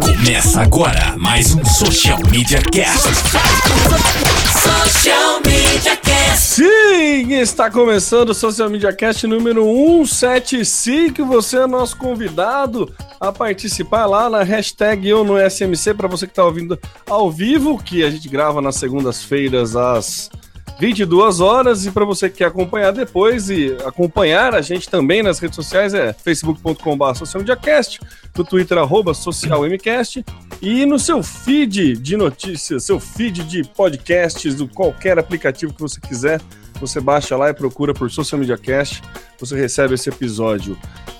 Começa agora mais um Social Media Cast. Social Media Cast. Sim, está começando o Social Media Cast número 175. Você é nosso convidado a participar lá na hashtag Eu no SMC para você que está ouvindo ao vivo, que a gente grava nas segundas-feiras às 22 horas. E para você que quer acompanhar depois e acompanhar a gente também nas redes sociais, é facebook.com.br socialmediacast, no Twitter, socialmcast, e no seu feed de notícias, seu feed de podcasts, do qualquer aplicativo que você quiser, você baixa lá e procura por Social Media Cast, você recebe esse episódio.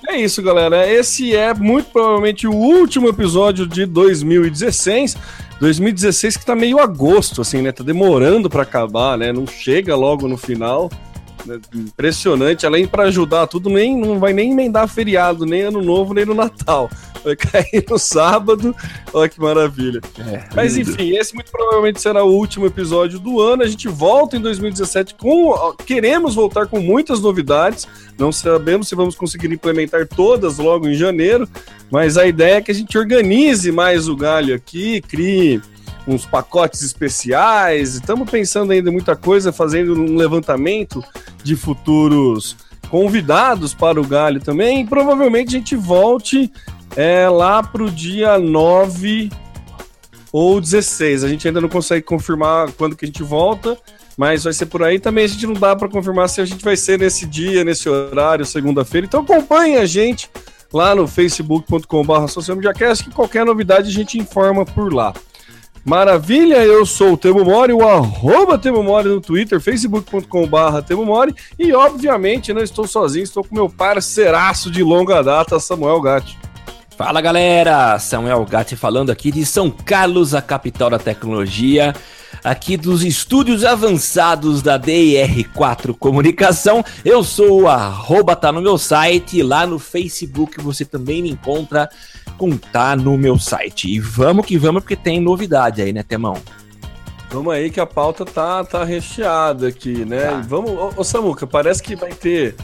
É isso, galera. Esse é muito provavelmente o último episódio de 2016. 2016 que tá meio agosto, assim, né? Tá demorando para acabar, né? Não chega logo no final. Né? Impressionante. Além para ajudar tudo, nem não vai nem emendar feriado, nem ano novo, nem no Natal. Vai cair no sábado. Olha que maravilha. É, Mas enfim, esse muito provavelmente será o último episódio do ano. A gente volta em 2017 com. Queremos voltar com muitas novidades. Não sabemos se vamos conseguir implementar todas logo em janeiro. Mas a ideia é que a gente organize mais o galho aqui, crie uns pacotes especiais. Estamos pensando ainda em muita coisa, fazendo um levantamento de futuros convidados para o Galho também. E provavelmente a gente volte é lá pro dia 9 ou 16. A gente ainda não consegue confirmar quando que a gente volta, mas vai ser por aí. Também a gente não dá para confirmar se a gente vai ser nesse dia, nesse horário, segunda-feira. Então acompanhe a gente lá no facebook.com.br que qualquer novidade a gente informa por lá. Maravilha, eu sou o Temo Mori, o arroba Temo Mori no Twitter, facebook.com.br Temo Mori, e obviamente não estou sozinho, estou com meu parceiraço de longa data, Samuel Gatti. Fala galera, Samuel Gatti falando aqui de São Carlos, a capital da tecnologia, aqui dos estúdios avançados da DR4 Comunicação. Eu sou o arroba, tá no meu site, lá no Facebook você também me encontra com tá no meu site. E vamos que vamos, porque tem novidade aí, né, Temão? Vamos aí que a pauta tá, tá recheada aqui, né? Tá. Vamos, ô, ô Samuca, parece que vai ter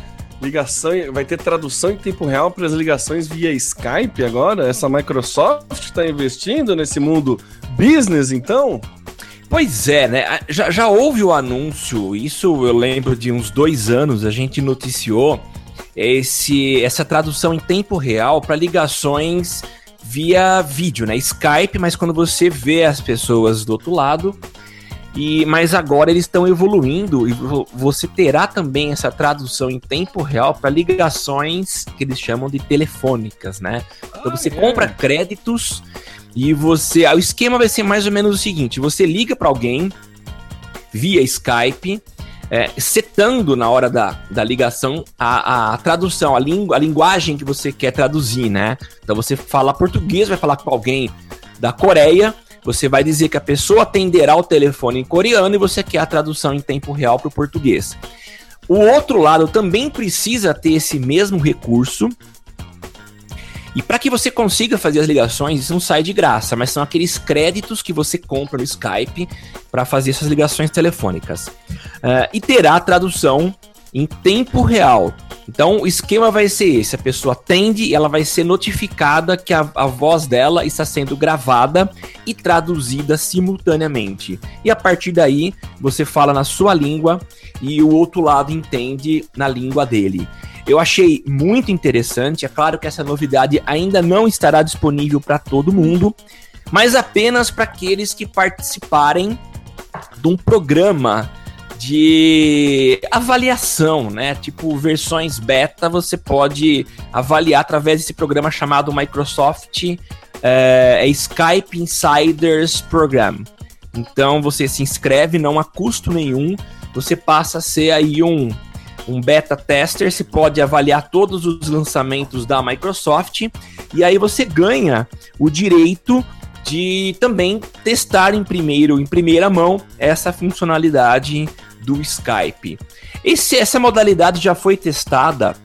ligação, vai ter tradução em tempo real para as ligações via Skype agora? Essa Microsoft está investindo nesse mundo business, então? Pois é, né? Já, já houve o anúncio, isso eu lembro de uns dois anos, a gente noticiou esse, essa tradução em tempo real para ligações via vídeo, né? Skype, mas quando você vê as pessoas do outro lado, e, mas agora eles estão evoluindo e você terá também essa tradução em tempo real para ligações que eles chamam de telefônicas, né? Então ah, você compra créditos e você. O esquema vai ser mais ou menos o seguinte: você liga para alguém via Skype. É, setando na hora da, da ligação a, a, tradução, a, língua, a linguagem que você quer traduzir, né? Então você fala português, vai falar com alguém da Coreia, você vai dizer que a pessoa atenderá o telefone em coreano e você quer a tradução em tempo real para o português. O outro lado também precisa ter esse mesmo recurso. E para que você consiga fazer as ligações, isso não sai de graça, mas são aqueles créditos que você compra no Skype para fazer essas ligações telefônicas. Uh, e terá tradução em tempo real. Então o esquema vai ser esse: a pessoa atende e ela vai ser notificada que a, a voz dela está sendo gravada e traduzida simultaneamente. E a partir daí você fala na sua língua e o outro lado entende na língua dele. Eu achei muito interessante. É claro que essa novidade ainda não estará disponível para todo mundo, mas apenas para aqueles que participarem de um programa de avaliação, né? Tipo, versões beta você pode avaliar através desse programa chamado Microsoft é, é Skype Insiders Program. Então você se inscreve, não há custo nenhum, você passa a ser aí um, um beta tester, se pode avaliar todos os lançamentos da Microsoft e aí você ganha o direito de também testar em primeiro, em primeira mão, essa funcionalidade do Skype. Esse, essa modalidade já foi testada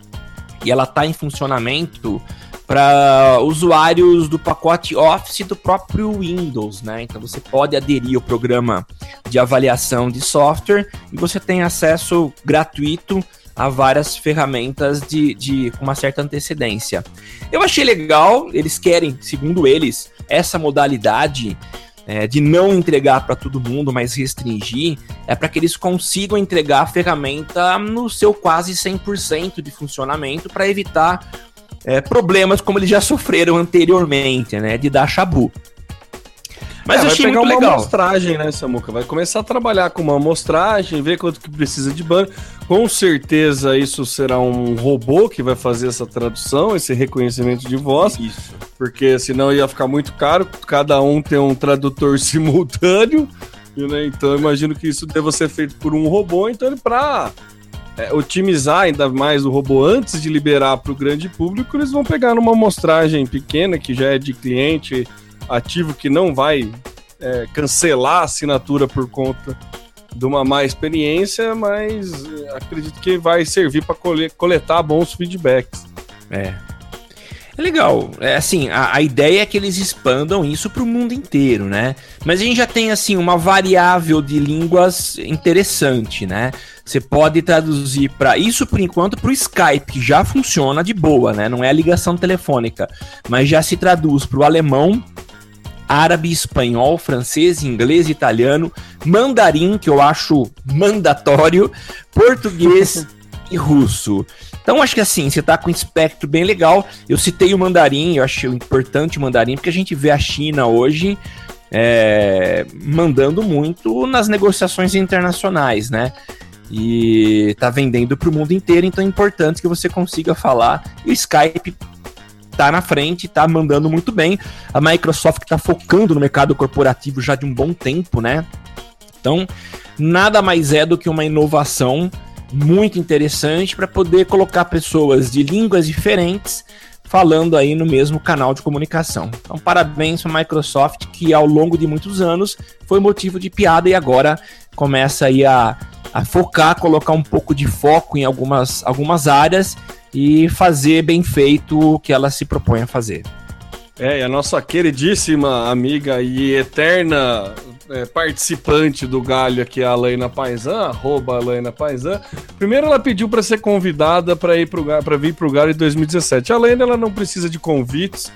e ela está em funcionamento para usuários do pacote Office do próprio Windows, né? Então você pode aderir ao programa de avaliação de software e você tem acesso gratuito a várias ferramentas de, de com uma certa antecedência. Eu achei legal, eles querem, segundo eles, essa modalidade é, de não entregar para todo mundo, mas restringir, é para que eles consigam entregar a ferramenta no seu quase 100% de funcionamento para evitar é, problemas como eles já sofreram anteriormente, né, de dar chabu. Mas é, eu achei vai pegar muito uma legal. amostragem, né, Samuca? Vai começar a trabalhar com uma amostragem, ver quanto que precisa de banco. Com certeza isso será um robô que vai fazer essa tradução, esse reconhecimento de voz. Isso. Porque senão ia ficar muito caro, cada um tem um tradutor simultâneo. Né? Então eu imagino que isso deva ser feito por um robô. Então ele para é, otimizar ainda mais o robô antes de liberar para o grande público, eles vão pegar numa amostragem pequena que já é de cliente ativo que não vai é, cancelar a assinatura por conta de uma má experiência, mas acredito que vai servir para coletar bons feedbacks. É. É legal. É assim, a, a ideia é que eles expandam isso para o mundo inteiro, né? Mas a gente já tem assim uma variável de línguas interessante, né? Você pode traduzir para isso por enquanto para o Skype, que já funciona de boa, né? Não é a ligação telefônica, mas já se traduz para o alemão, árabe, espanhol, francês, inglês, italiano, mandarim, que eu acho mandatório, português e russo. Então acho que assim, você tá com um espectro bem legal. Eu citei o mandarim, eu acho importante o mandarim, porque a gente vê a China hoje é, mandando muito nas negociações internacionais, né? E tá vendendo para o mundo inteiro, então é importante que você consiga falar. E o Skype tá na frente, tá mandando muito bem. A Microsoft tá focando no mercado corporativo já de um bom tempo, né? Então, nada mais é do que uma inovação muito interessante para poder colocar pessoas de línguas diferentes falando aí no mesmo canal de comunicação. Então, parabéns para a Microsoft, que ao longo de muitos anos foi motivo de piada e agora começa aí a, a focar, colocar um pouco de foco em algumas, algumas áreas e fazer bem feito o que ela se propõe a fazer. É, e a nossa queridíssima amiga e eterna é, participante do Galho aqui, a Alaina Paisan, arroba Alaina Paisan. Primeiro ela pediu para ser convidada para ir para vir para o Galho em 2017. A Alaina ela não precisa de convites,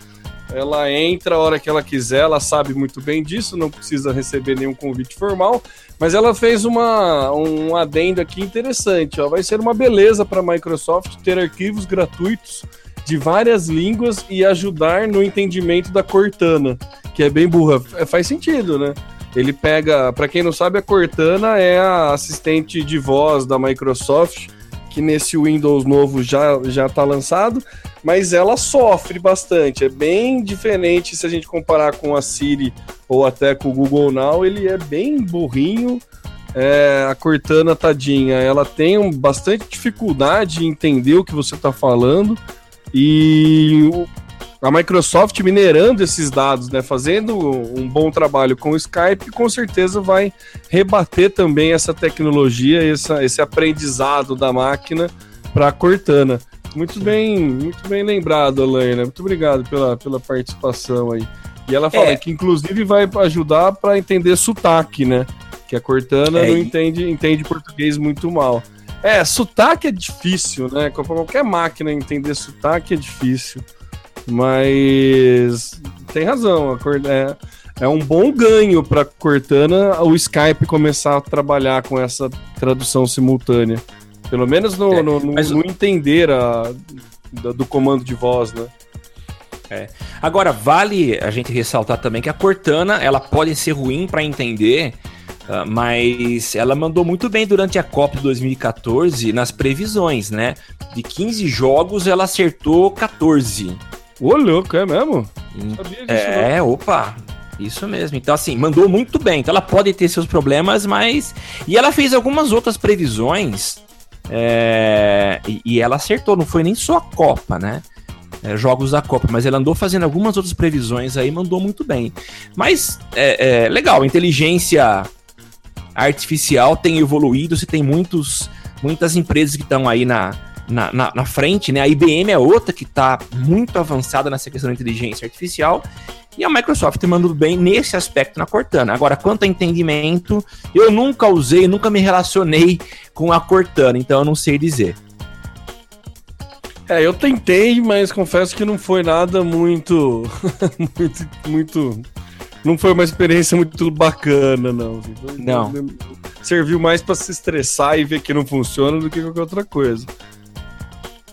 ela entra a hora que ela quiser, ela sabe muito bem disso, não precisa receber nenhum convite formal. Mas ela fez uma, um adendo aqui interessante. Ó. Vai ser uma beleza para a Microsoft ter arquivos gratuitos de várias línguas e ajudar no entendimento da Cortana, que é bem burra. É, faz sentido, né? Ele pega, para quem não sabe, a Cortana é a assistente de voz da Microsoft, que nesse Windows novo já já está lançado, mas ela sofre bastante. É bem diferente se a gente comparar com a Siri ou até com o Google Now, ele é bem burrinho. É, a Cortana, tadinha, ela tem um, bastante dificuldade em entender o que você está falando. E a Microsoft minerando esses dados, né, fazendo um bom trabalho com o Skype, com certeza vai rebater também essa tecnologia, essa, esse aprendizado da máquina para a Cortana. Muito bem, muito bem lembrado, Alaina. Muito obrigado pela, pela participação aí. E ela fala é. que inclusive vai ajudar para entender sotaque, né? Que a Cortana é. não entende, entende português muito mal. É, sotaque é difícil, né? Qualquer máquina entender sotaque é difícil. Mas tem razão, é, é um bom ganho para Cortana o Skype começar a trabalhar com essa tradução simultânea. Pelo menos no, é, no, no, no entender a, do, do comando de voz, né? É. Agora, vale a gente ressaltar também que a Cortana ela pode ser ruim para entender, uh, mas ela mandou muito bem durante a Copa de 2014 nas previsões, né? De 15 jogos, ela acertou 14. Ô, louco, é mesmo? Sabia disso, é, não. opa, isso mesmo. Então, assim, mandou muito bem. Então, ela pode ter seus problemas, mas. E ela fez algumas outras previsões. É... E, e, ela acertou, não foi nem só a Copa, né? É, jogos da Copa, mas ela andou fazendo algumas outras previsões aí, mandou muito bem. Mas é, é legal, inteligência artificial tem evoluído, você tem muitos, muitas empresas que estão aí na, na, na, na, frente, né? A IBM é outra que está muito avançada nessa questão da inteligência artificial. E a Microsoft mandou bem nesse aspecto na Cortana. Agora, quanto a entendimento, eu nunca usei, nunca me relacionei com a Cortana, então eu não sei dizer. É, eu tentei, mas confesso que não foi nada muito. muito. muito. Não foi uma experiência muito bacana, não. Não. Serviu mais para se estressar e ver que não funciona do que qualquer outra coisa.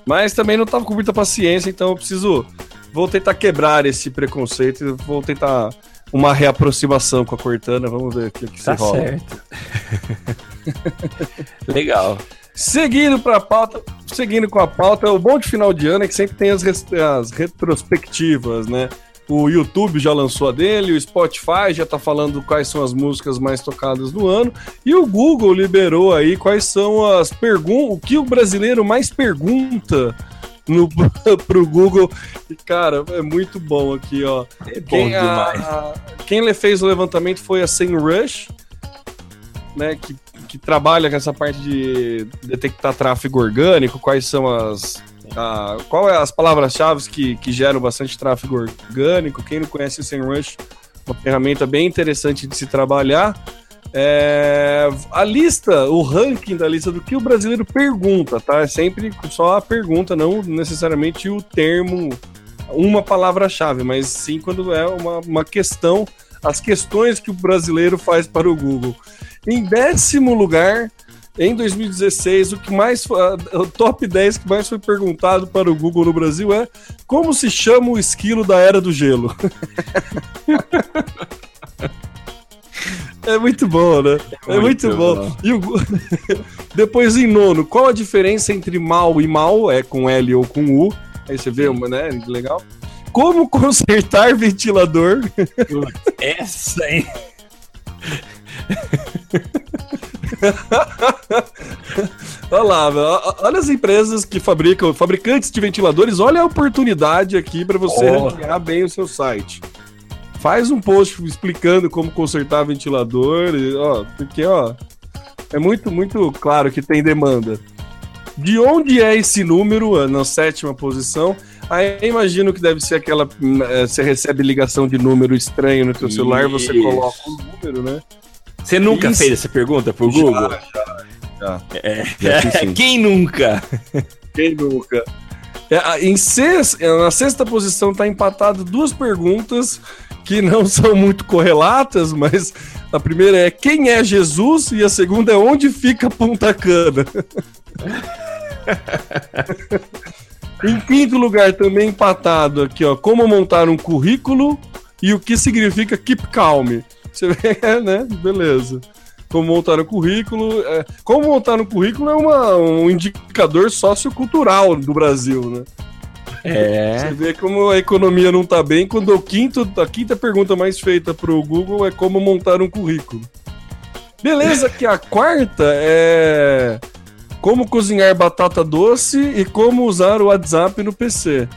Mas também não tava com muita paciência, então eu preciso. Vou tentar quebrar esse preconceito e vou tentar uma reaproximação com a Cortana. Vamos ver o que, que tá se rola. certo. Legal. Seguindo para a pauta, seguindo com a pauta, o bom de final de ano é que sempre tem as, as retrospectivas, né? O YouTube já lançou a dele, o Spotify já tá falando quais são as músicas mais tocadas no ano, e o Google liberou aí quais são as perguntas, o que o brasileiro mais pergunta no, pro Google. E, cara, é muito bom aqui, ó. É bom Quem, a- demais. a- quem lhe fez o levantamento foi a SEMrush, né, que, que trabalha com essa parte de detectar tráfego orgânico, quais são as... a- qual é as palavras-chave que, que geram bastante tráfego orgânico. Quem não conhece o SEMrush, uma ferramenta bem interessante de se trabalhar. É, a lista, o ranking da lista do que o brasileiro pergunta, tá? É sempre só a pergunta, não necessariamente o termo, uma palavra-chave, mas sim quando é uma, uma questão, as questões que o brasileiro faz para o Google. Em décimo lugar, em 2016, o que mais o top 10 que mais foi perguntado para o Google no Brasil é como se chama o esquilo da era do gelo. É muito bom, né? É, muito, muito bom. bom. E o... Depois, em nono, qual a diferença entre mal e mal? É com L ou com U. Aí você vê, uma, né? Legal. Como consertar ventilador? Essa, hein? Olha lá, olha as empresas que fabricam, fabricantes de ventiladores, olha a oportunidade aqui para você Oh. ranquear bem o seu site. Faz um post explicando como consertar ventilador, ó, porque ó, é muito, muito claro que tem demanda. De onde é esse número, ah, na sétima posição? Aí imagino que deve ser aquela. hum, eh, Você recebe ligação de número estranho no teu celular, você coloca o número, né? Você nunca Isso. fez essa pergunta pro Google? Já. É. Já fiz sim. Quem nunca? Quem nunca? É, em sex- é, na sexta posição tá empatado duas perguntas que não são muito correlatas, mas a primeira é quem é Jesus e a segunda é onde fica Punta Cana. em quinto lugar também empatado aqui, ó, como montar um currículo e o que significa keep calm. Você vê, né? Beleza. Como montar um currículo. é, como montar um currículo é uma- um indicador sociocultural do Brasil, né? Você É. vê como a economia não tá bem quando o quinto, a quinta pergunta mais feita pro Google é como montar um currículo. Beleza, que a quarta é como cozinhar batata doce e como usar o WhatsApp no PC.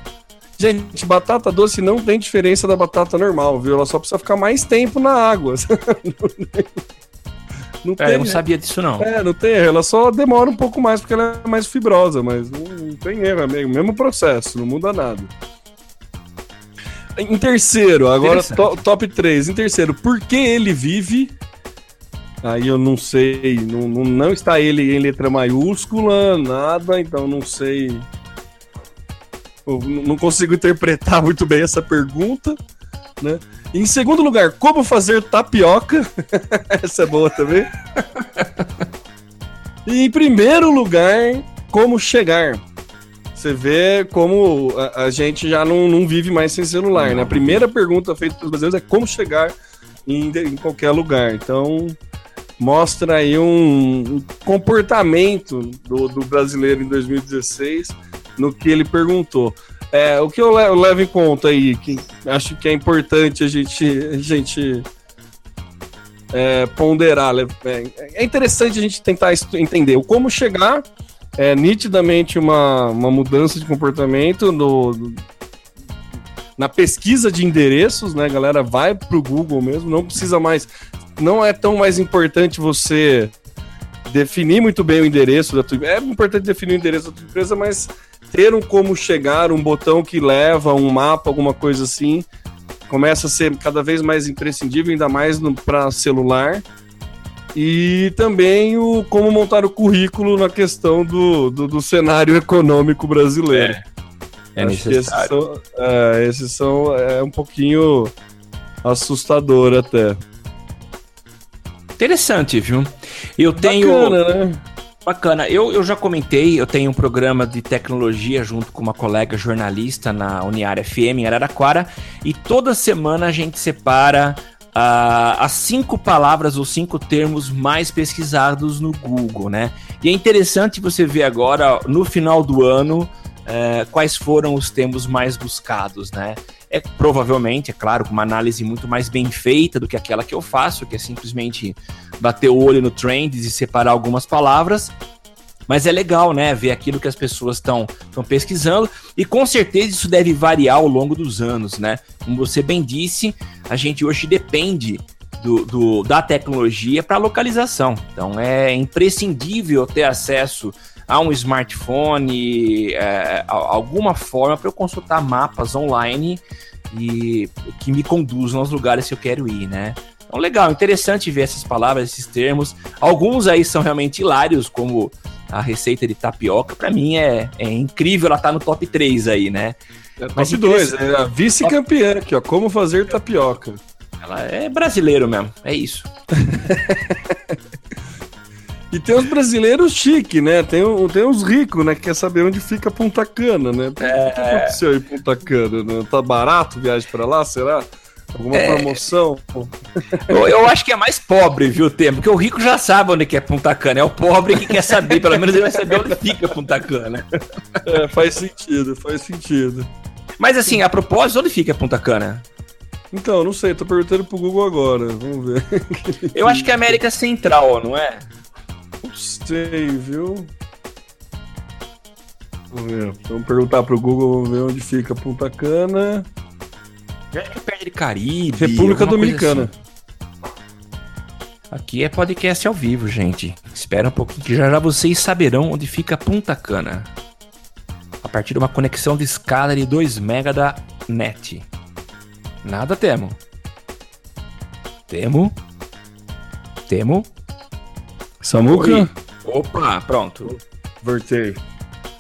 Gente, batata doce não tem diferença da batata normal, viu? Ela só precisa ficar mais tempo na água. não É, eu não sabia disso, não. é, não tem erro. Ela só demora um pouco mais porque ela é mais fibrosa, mas não, não tem erro, é o mesmo processo, não muda nada. Em terceiro, agora to- top 3. Em terceiro, por que ele vive? Aí eu não sei, não, não, não está ele em letra maiúscula, nada, então não sei. Não consigo interpretar muito bem essa pergunta, né? Em segundo lugar, como fazer tapioca? essa é boa também. E em primeiro lugar, como chegar. Você vê como a, a gente já não, não vive mais sem celular, né? A primeira pergunta feita pelos brasileiros é como chegar em, em qualquer lugar. Então, mostra aí um, um comportamento do, do brasileiro em 2016 no que ele perguntou. É, o que eu, le- eu levo em conta aí, que acho que é importante a gente, a gente é, ponderar. É, é interessante a gente tentar entender o como chegar. É nitidamente uma, uma mudança de comportamento no, no- na pesquisa de endereços, né? Galera vai pro Google mesmo, não precisa mais. Não é tão mais importante você definir muito bem o endereço da tua É importante definir o endereço da tua empresa, mas ter um como chegar, um botão que leva, um mapa, alguma coisa assim, começa a ser cada vez mais imprescindível, ainda mais para celular. E também o como montar o currículo na questão do, do, do cenário econômico brasileiro. É. é necessário. Esses são, é, esses são é um pouquinho assustador até. Interessante, viu? Eu tenho. Bacana, né? Bacana. Eu, eu já comentei, eu tenho um programa de tecnologia junto com uma colega jornalista na Uniária FM em Araraquara, e toda semana a gente separa uh, as cinco palavras ou cinco termos mais pesquisados no Google, né? E é interessante você ver agora, no final do ano, uh, quais foram os termos mais buscados, né? É provavelmente, é claro, com uma análise muito mais bem feita do que aquela que eu faço, que é simplesmente bater o olho no trends e separar algumas palavras. Mas é legal, né, ver aquilo que as pessoas estão pesquisando e com certeza isso deve variar ao longo dos anos, né? Como você bem disse, a gente hoje depende do, do da tecnologia para localização. Então é imprescindível ter acesso a um smartphone, é, alguma forma para eu consultar mapas online e que me conduzam aos lugares que eu quero ir, né? Então, legal, interessante ver essas palavras, esses termos. Alguns aí são realmente hilários, como a receita de tapioca. Para mim é, é incrível, ela tá no top 3 aí, né? É top 2, é a vice-campeã aqui, ó. Como fazer tapioca. Ela é brasileiro mesmo, é isso. E tem os brasileiros chique, né? Tem, tem os ricos, né? Que quer saber onde fica Punta Cana, né? O que é. aconteceu em Punta Cana? Né? Tá barato viagem para lá, será? Alguma é... promoção? Eu, eu, acho que é mais pobre, viu, tempo? Porque o rico já sabe onde que é Punta Cana. É o pobre que quer saber, pelo menos ele vai saber onde fica Punta Cana. É, faz sentido, faz sentido. Mas assim, a propósito, onde fica Punta Cana? Então, não sei, tô perguntando pro Google agora. Vamos ver. Eu acho que é América Central, não é? Sei, viu? Vamos ver. Vamos perguntar pro Google, vamos ver onde fica Punta Cana. Eu acho que é perto de Caribe. República Dominicana. Assim. Aqui é podcast ao vivo, gente. Espera um pouquinho que já já vocês saberão onde fica Punta Cana. A partir de uma conexão de escada de 2 MB da net. Nada temo. Temo. Temo. Samuca? Oi. Opa, pronto. Voltei.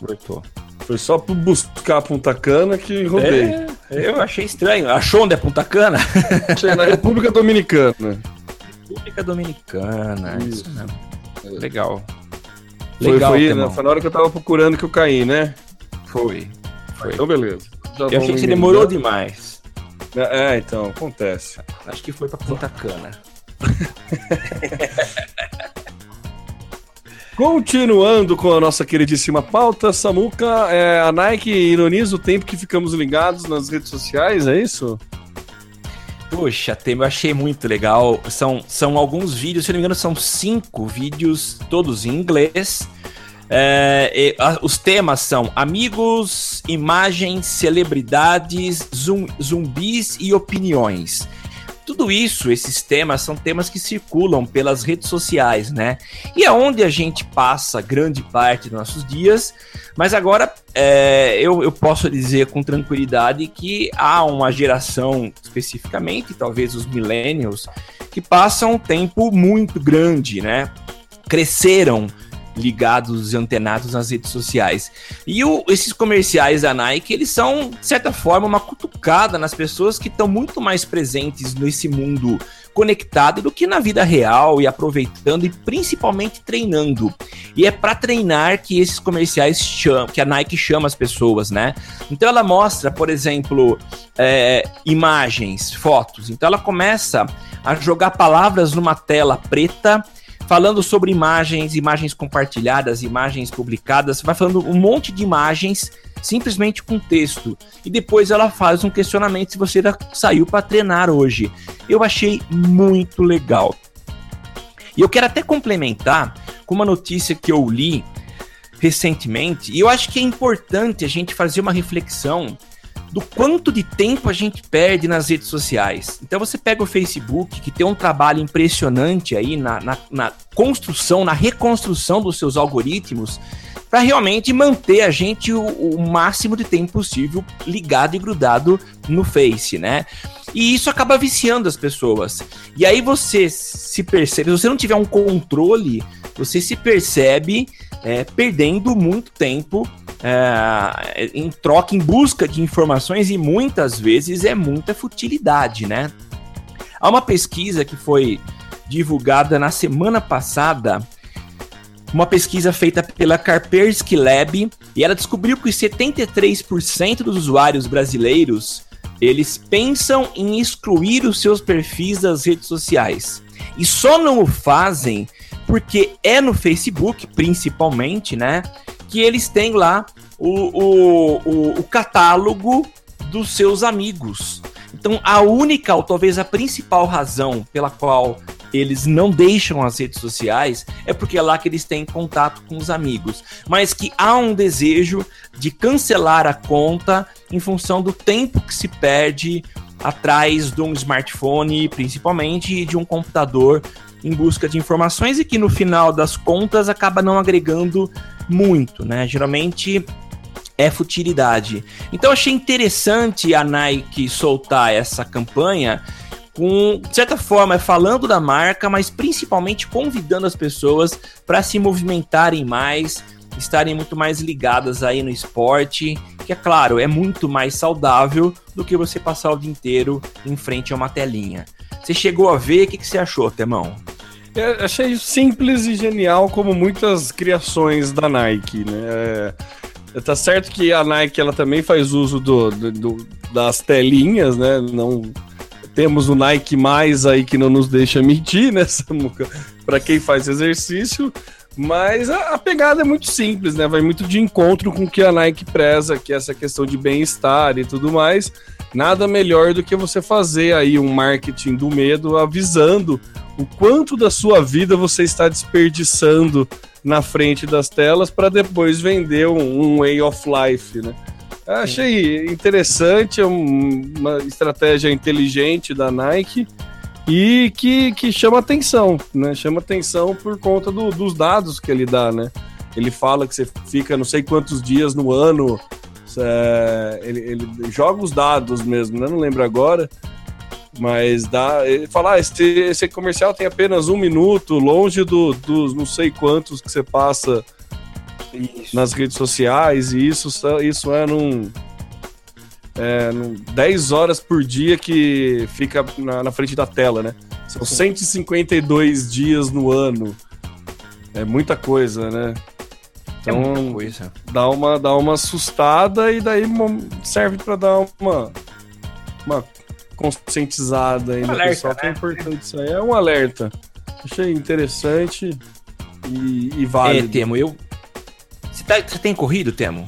Voltou. Foi só pra buscar a Punta Cana que rodei. É, eu achei estranho. Achou onde é Punta Cana? Achei na República Dominicana. República Dominicana, isso, isso mesmo. Legal. Foi, Legal, foi, né? foi na hora que eu tava procurando que eu caí, né? Foi. foi. Então, beleza. Já eu achei que você demorou demais. É, então, acontece. Acho que foi pra Punta Cana. Continuando com a nossa queridíssima pauta, Samuca, é, a Nike ironiza o tempo que ficamos ligados nas redes sociais, é isso? Poxa, eu achei muito legal. São, são alguns vídeos, se não me engano, são cinco vídeos, todos em inglês. É, e, a, os temas são amigos, imagens, celebridades, zum, zumbis e opiniões. Tudo isso, esses temas, são temas que circulam pelas redes sociais, né? E é onde a gente passa grande parte dos nossos dias, mas agora é, eu, eu posso dizer com tranquilidade que há uma geração, especificamente, talvez os millennials, que passam um tempo muito grande, né? Cresceram ligados e antenados nas redes sociais. E o, esses comerciais da Nike, eles são, de certa forma, uma cutucada nas pessoas que estão muito mais presentes nesse mundo conectado do que na vida real e aproveitando e principalmente treinando. E é para treinar que esses comerciais chamam, que a Nike chama as pessoas, né? Então ela mostra, por exemplo, é, imagens, fotos. Então ela começa a jogar palavras numa tela preta falando sobre imagens, imagens compartilhadas, imagens publicadas, vai falando um monte de imagens simplesmente com texto. E depois ela faz um questionamento se você saiu para treinar hoje. Eu achei muito legal. E eu quero até complementar com uma notícia que eu li recentemente, e eu acho que é importante a gente fazer uma reflexão do quanto de tempo a gente perde nas redes sociais. Então você pega o Facebook, que tem um trabalho impressionante aí na, na, na construção, na reconstrução dos seus algoritmos, para realmente manter a gente o, o, máximo de tempo possível ligado e grudado no Face, né? E isso acaba viciando as pessoas. E aí você se percebe, se você não tiver um controle, você se percebe é, perdendo muito tempo é, em troca, em busca de informações e muitas vezes é muita futilidade, né? Há uma pesquisa que foi divulgada na semana passada, uma pesquisa feita pela Kaspersky Lab, e ela descobriu que 73% dos usuários brasileiros eles pensam em excluir os seus perfis das redes sociais. E só não o fazem porque é no Facebook, principalmente, né? Que eles têm lá o, o, o, o catálogo dos seus amigos. Então, a única, ou talvez a principal razão pela qual eles não deixam as redes sociais é porque é lá que eles têm contato com os amigos. Mas que há um desejo de cancelar a conta em função do tempo que se perde atrás de um smartphone, principalmente, e de um computador em busca de informações e que no final das contas acaba não agregando muito, né? Geralmente é futilidade. Então achei interessante a Nike soltar essa campanha com, de certa forma, falando da marca, mas principalmente convidando as pessoas para se movimentarem mais, estarem muito mais ligadas aí no esporte, que é claro, é muito mais saudável do que você passar o dia inteiro em frente a uma telinha. Você chegou a ver, o que, que você achou, Temão? Eu achei simples e genial, como muitas criações da Nike, né? É, tá certo que a Nike ela também faz uso do, do, do das telinhas, né? Não temos o Nike mais aí que não nos deixa mentir, né, Samuca? Para quem faz exercício. Mas a, a, pegada é muito simples, né? Vai muito de encontro com o que a Nike preza, que é essa questão de bem-estar e tudo mais. Nada melhor do que você fazer aí um marketing do medo avisando o quanto da sua vida você está desperdiçando na frente das telas para depois vender um, um, way of life, né? Achei interessante, é uma estratégia inteligente da Nike e que, que chama atenção, né? Chama atenção por conta do, dos dados que ele dá, né? Ele fala que você fica não sei quantos dias no ano, é, ele, ele, joga os dados mesmo, né? Não lembro agora, mas dá. Ele fala: ah, esse, esse comercial tem apenas um minuto, longe do, dos não sei quantos que você passa isso. nas redes sociais, e isso, isso é num. É, num 10 horas por dia que fica na, na frente da tela, né? São Sim. 152 dias no ano. É muita coisa, né? É então, é coisa. Dá, uma, dá uma assustada e daí serve para dar uma, uma conscientizada aí um no alerta, pessoal, né? que é importante isso aí. É um alerta. Achei interessante e, e válido. É, Temo, eu, você, tá, você tem corrido, Temo?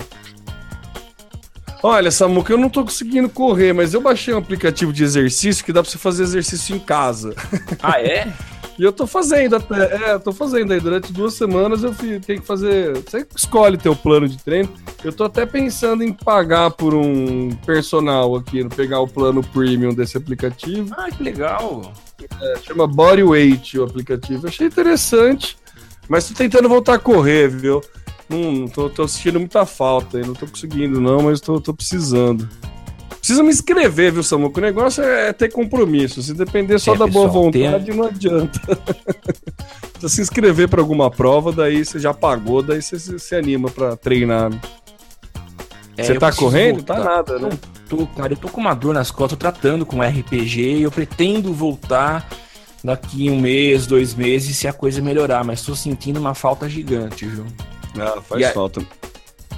Olha, Samuca, eu não tô conseguindo correr, mas eu baixei um aplicativo de exercício que dá pra você fazer exercício em casa. Ah, é? e eu tô fazendo até. É, tô fazendo aí. Durante duas semanas eu tenho que fazer. Você escolhe teu plano de treino. Eu tô até pensando em pagar por um personal aqui, pegar o plano premium desse aplicativo. Ah, que legal! É, chama Bodyweight o aplicativo. achei interessante, mas tô tentando voltar a correr, viu? Não, tô, tô assistindo muita falta aí, não tô conseguindo não, mas tô, tô precisando. Precisa me inscrever, viu, Samuco? O negócio é ter compromisso. Se depender só é, da pessoal, boa vontade, tem... não adianta. Precisa se inscrever para alguma prova, daí você já pagou, daí você se, se anima para treinar. É, você tá correndo? Voltar. Tá nada, né? tô, cara, eu tô com uma dor nas costas, tratando com RPG e eu pretendo voltar daqui um mês, dois meses, se a coisa melhorar, mas tô sentindo uma falta gigante, viu? Ah, faz e falta. A,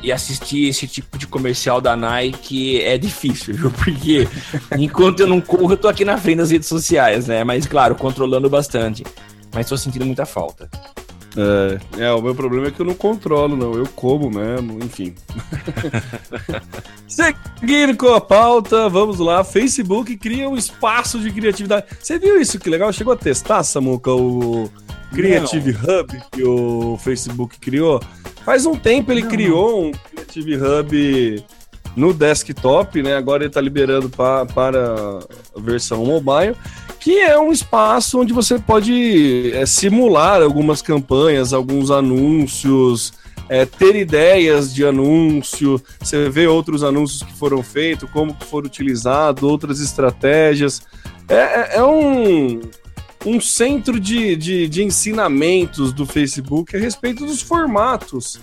e assistir esse tipo de comercial da Nike é difícil, viu? Porque enquanto eu não corro, eu tô aqui na frente das redes sociais, né? Mas claro, controlando bastante. Mas tô sentindo muita falta. É, é, o meu problema é que eu não controlo, não. Eu como mesmo, enfim. Seguindo com a pauta, vamos lá. Facebook cria um espaço de criatividade. Você viu isso? Que legal. Chegou a testar, Samuca, o Creative não. Hub que o Facebook criou? Faz um tempo ele não. criou um Creative Hub no desktop, né? Agora ele está liberando pra, para a versão mobile, que é um espaço onde você pode é, simular algumas campanhas, alguns anúncios, é, ter ideias de anúncio, você vê outros anúncios que foram feitos, como que foram utilizados, outras estratégias. É, é, é um, um centro de, de, de ensinamentos do Facebook a respeito dos formatos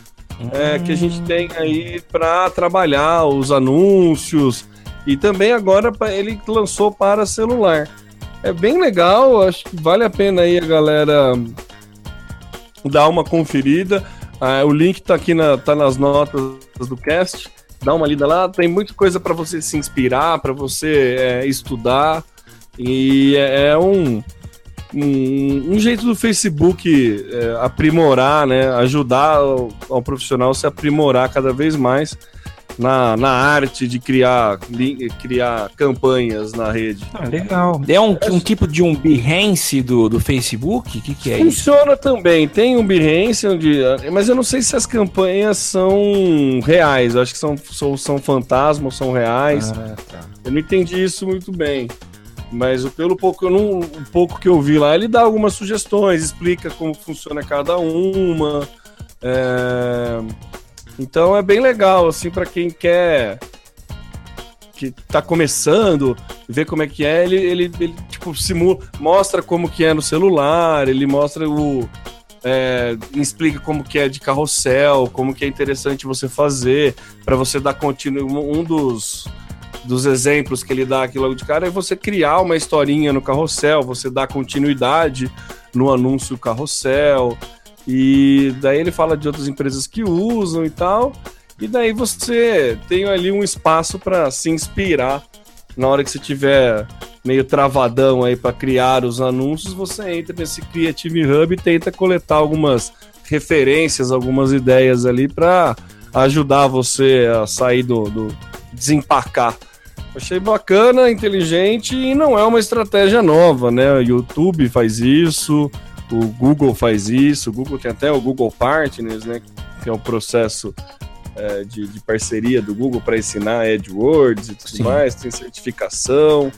é, que a gente tem aí para trabalhar os anúncios e também agora ele lançou para celular. É bem legal, acho que vale a pena aí a galera dar uma conferida. Ah, o link tá aqui na, tá nas notas do cast. Dá uma lida lá, tem muita coisa para você se inspirar, para você é, estudar. E é, é um, um, um, jeito do Facebook é, aprimorar, né? Ajudar o, ao profissional se aprimorar cada vez mais na, na arte de criar, criar campanhas na rede. Ah, legal. É um, um tipo de um Behance do, do Facebook? O que, que é Funciona isso? Funciona também. Tem um Behance, onde, mas eu não sei se as campanhas são reais. Eu acho que são, são, são fantasmas, são reais. Ah, tá. Eu não entendi isso muito bem. Mas pelo pouco, eu não, um pouco que eu vi lá, ele dá algumas sugestões, explica como funciona cada uma. É... Então é bem legal, assim, para quem quer que tá começando, ver como é que é, ele, ele, ele tipo, simula, mostra como que é no celular, ele mostra o. É, explica como que é de carrossel, como que é interessante você fazer, para você dar contínuo. Um dos, dos exemplos que ele dá aqui logo de cara é você criar uma historinha no carrossel, você dar continuidade no anúncio carrossel. E daí ele fala de outras empresas que usam e tal. E daí você tem ali um espaço para se inspirar na hora que você tiver meio travadão aí para criar os anúncios, você entra nesse Creative Hub e tenta coletar algumas referências, algumas ideias ali para ajudar você a sair do, do desempacar. Achei bacana, inteligente e não é uma estratégia nova, né? O YouTube faz isso, o Google faz isso, o Google tem até o Google Partners, né? Que é um processo é, de, de, parceria do Google para ensinar AdWords e tudo Sim. mais, tem certificação.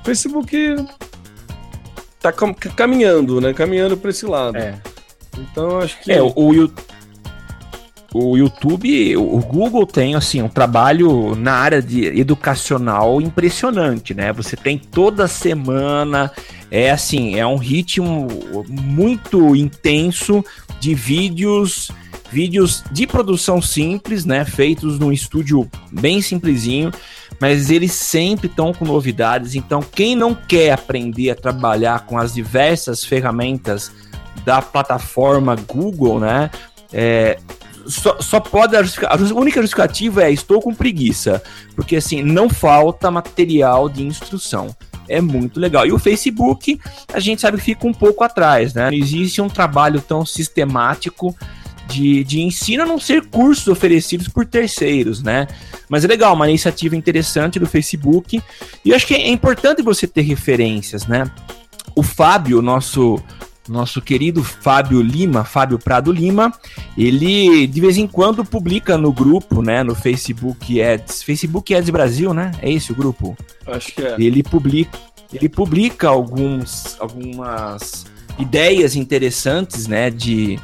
O Facebook tá cam caminhando, né? Caminhando para esse lado. É. Então acho que. É, o, o, o YouTube, o Google tem assim um trabalho na área de educacional impressionante, né? Você tem toda semana é assim, é um ritmo muito intenso de vídeos, vídeos de produção simples, né, feitos num estúdio bem simplesinho, mas eles sempre estão com novidades. Então, quem não quer aprender a trabalhar com as diversas ferramentas da plataforma Google, né, é, só, só, pode. A única justificativa é estou com preguiça. Porque assim, não falta material de instrução é muito legal. E o Facebook, a gente sabe que fica um pouco atrás, né? Não existe um trabalho tão sistemático de, de ensino, a não ser cursos oferecidos por terceiros, né? Mas é legal, uma iniciativa interessante do Facebook. E eu acho que é importante você ter referências, né? O Fábio, nosso nosso querido Fábio Lima, Fábio Prado Lima, ele de vez em quando publica no grupo, né, no Facebook Ads, Facebook Ads Brasil, né? É esse o grupo? Acho que é. Ele publica, ele publica alguns, algumas ideias interessantes, né, de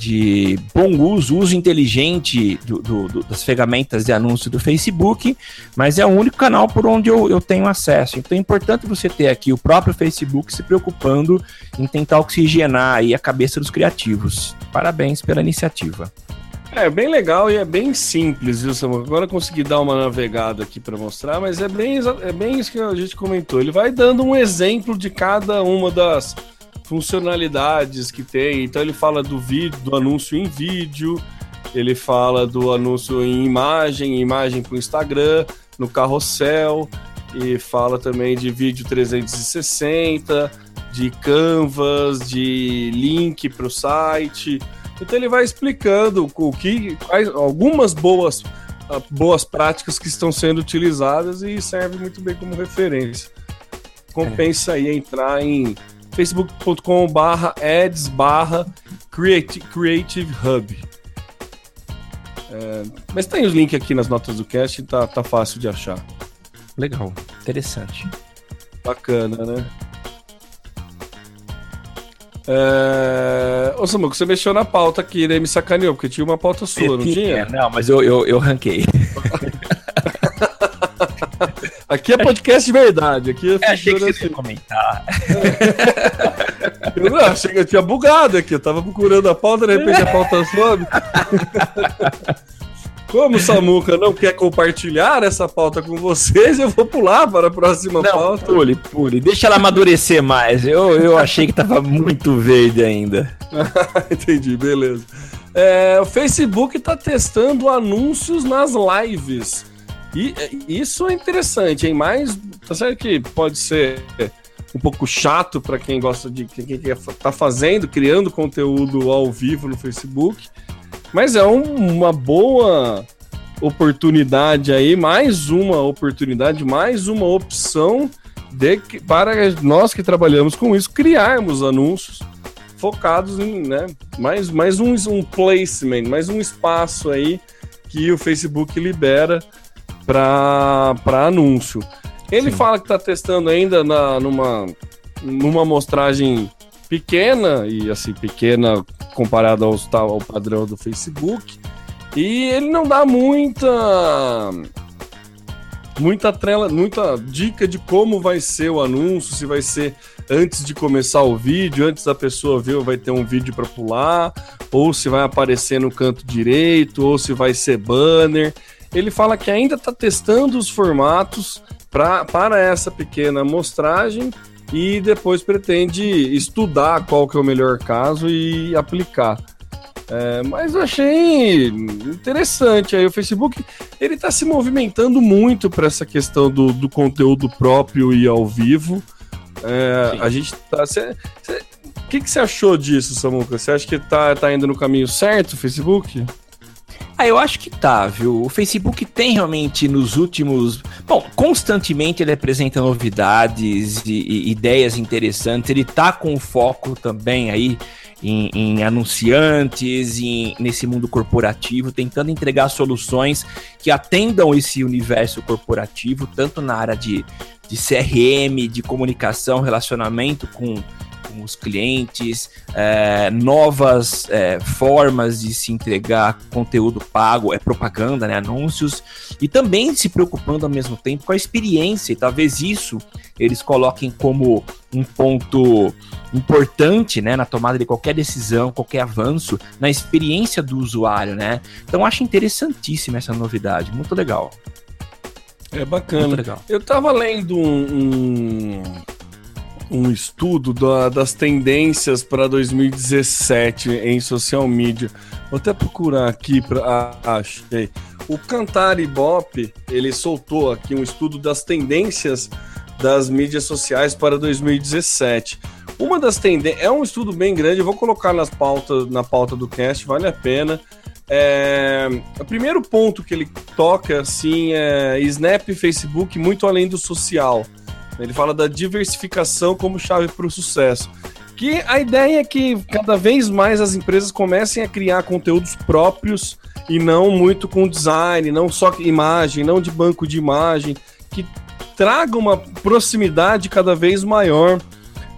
de bom uso, uso inteligente do, do, do, das ferramentas de anúncio do Facebook, mas é o único canal por onde eu, eu tenho acesso. Então é importante você ter aqui o próprio Facebook se preocupando em tentar oxigenar aí a cabeça dos criativos. Parabéns pela iniciativa. É bem legal e é bem simples, viu, Samuel? Agora eu consegui dar uma navegada aqui para mostrar, mas é bem, é bem isso que a gente comentou. Ele vai dando um exemplo de cada uma das funcionalidades que tem. Então ele fala do vídeo, do anúncio em vídeo, ele fala do anúncio em imagem, imagem para o Instagram, no carrossel, e fala também de vídeo 360, de canvas, de link para o site. Então ele vai explicando o que, quais, algumas boas, ah, boas práticas que estão sendo utilizadas e serve muito bem como referência. Compensa aí entrar em facebook.com barra ads barra creative hub. É, mas tem os links aqui nas notas do cast, tá, tá fácil de achar. Legal, interessante. Bacana, né? É... Ô Samuco, você mexeu na pauta aqui, né? Me sacaneou, porque tinha uma pauta sua, não tinha? Não, mas eu, eu, eu ranquei. Aqui é podcast de verdade. Aqui é, é achei que você assim. comentar. Eu não, achei que eu tinha bugado aqui. Eu tava procurando a pauta, de repente a pauta sobe. Como o Samuca não quer compartilhar essa pauta com vocês, eu vou pular para a próxima não, pauta. Pule, pule. Deixa ela amadurecer mais. Eu, eu achei que tava muito verde ainda. Entendi, beleza. É, o Facebook está testando anúncios nas lives. E isso é interessante, hein? Mas tá certo que pode ser um pouco chato para quem gosta de quem, quem tá fazendo, criando conteúdo ao vivo no Facebook. Mas é um, uma boa oportunidade aí, mais uma oportunidade, mais uma opção de para nós que trabalhamos com isso criarmos anúncios focados em, né, mais, mais um, um placement, mais um espaço aí que o Facebook libera para anúncio. Ele Sim. fala que está testando ainda na, numa, numa amostragem pequena, e assim, pequena comparada ao, ao padrão do Facebook. E ele não dá muita muita trela, muita dica de como vai ser o anúncio, se vai ser antes de começar o vídeo, antes da pessoa ver, vai ter um vídeo para pular, ou se vai aparecer no canto direito, ou se vai ser banner. Ele fala que ainda está testando os formatos pra, para essa pequena amostragem e depois pretende estudar qual que é o melhor caso e aplicar. É, mas eu achei interessante aí o Facebook ele está se movimentando muito para essa questão do, do, conteúdo próprio e ao vivo. É, a gente tá. o que, que você achou disso, Samuca? Você acha que tá, tá indo no caminho certo o Facebook? Ah, eu acho que tá, viu? O Facebook tem realmente nos últimos. Bom, constantemente ele apresenta novidades e, e ideias interessantes. Ele tá com foco também aí em, em anunciantes, em, nesse mundo corporativo, tentando entregar soluções que atendam esse universo corporativo, tanto na área de, de CRM, de comunicação, relacionamento com com os clientes, é, novas é, formas de se entregar conteúdo pago, é propaganda, né, anúncios, e também se preocupando ao mesmo tempo com a experiência, e talvez isso eles coloquem como um ponto importante, né, na tomada de qualquer decisão, qualquer avanço, na experiência do usuário, né? Então acho interessantíssima essa novidade, muito legal. É bacana. Eu tava lendo um, um um estudo da, das tendências para 2017 em social media. Vou até procurar aqui para ah, achei. O Cantar Ibope, ele soltou aqui um estudo das tendências das mídias sociais para 2017. Uma das tendências é um estudo bem grande, vou colocar nas pautas, na pauta do cast, vale a pena. É, o primeiro ponto que ele toca assim é Snap e Facebook muito além do social. Ele fala da diversificação como chave para o sucesso. Que a ideia é que cada vez mais as empresas comecem a criar conteúdos próprios e não muito com design, não só imagem, não de banco de imagem, que traga uma proximidade cada vez maior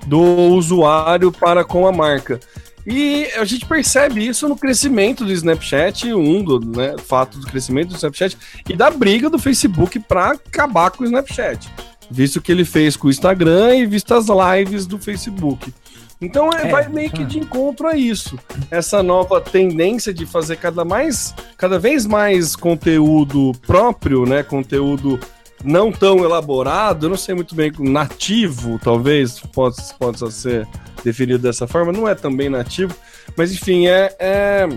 do usuário para com a marca. E a gente percebe isso no crescimento do Snapchat, um do né, fato do crescimento do Snapchat e da briga do Facebook para acabar com o Snapchat visto o que ele fez com o Instagram e visto as lives do Facebook. Então é, é, vai meio que de encontro a isso. Essa nova tendência de fazer cada mais, cada vez mais conteúdo próprio, né? Conteúdo não tão elaborado, eu não sei muito bem, nativo, talvez possa, possa ser definido dessa forma, não é também nativo, mas enfim, é, é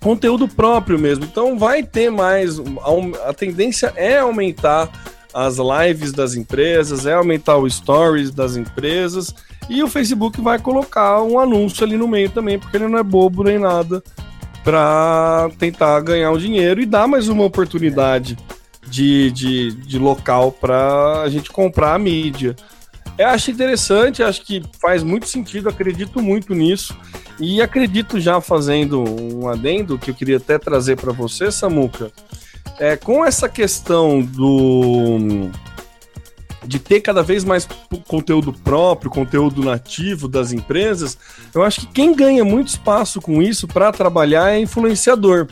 conteúdo próprio mesmo. Então vai ter mais, a, a tendência é aumentar as lives das empresas, é aumentar o stories das empresas e o Facebook vai colocar um anúncio ali no meio também, porque ele não é bobo nem nada para tentar ganhar o dinheiro e dar mais uma oportunidade de, de, de local para a gente comprar a mídia. Eu acho interessante, acho que faz muito sentido, acredito muito nisso. E acredito já fazendo um adendo que eu queria até trazer para você, Samuca, é, com essa questão do de ter cada vez mais conteúdo próprio, conteúdo nativo das empresas, eu acho que quem ganha muito espaço com isso para trabalhar é influenciador.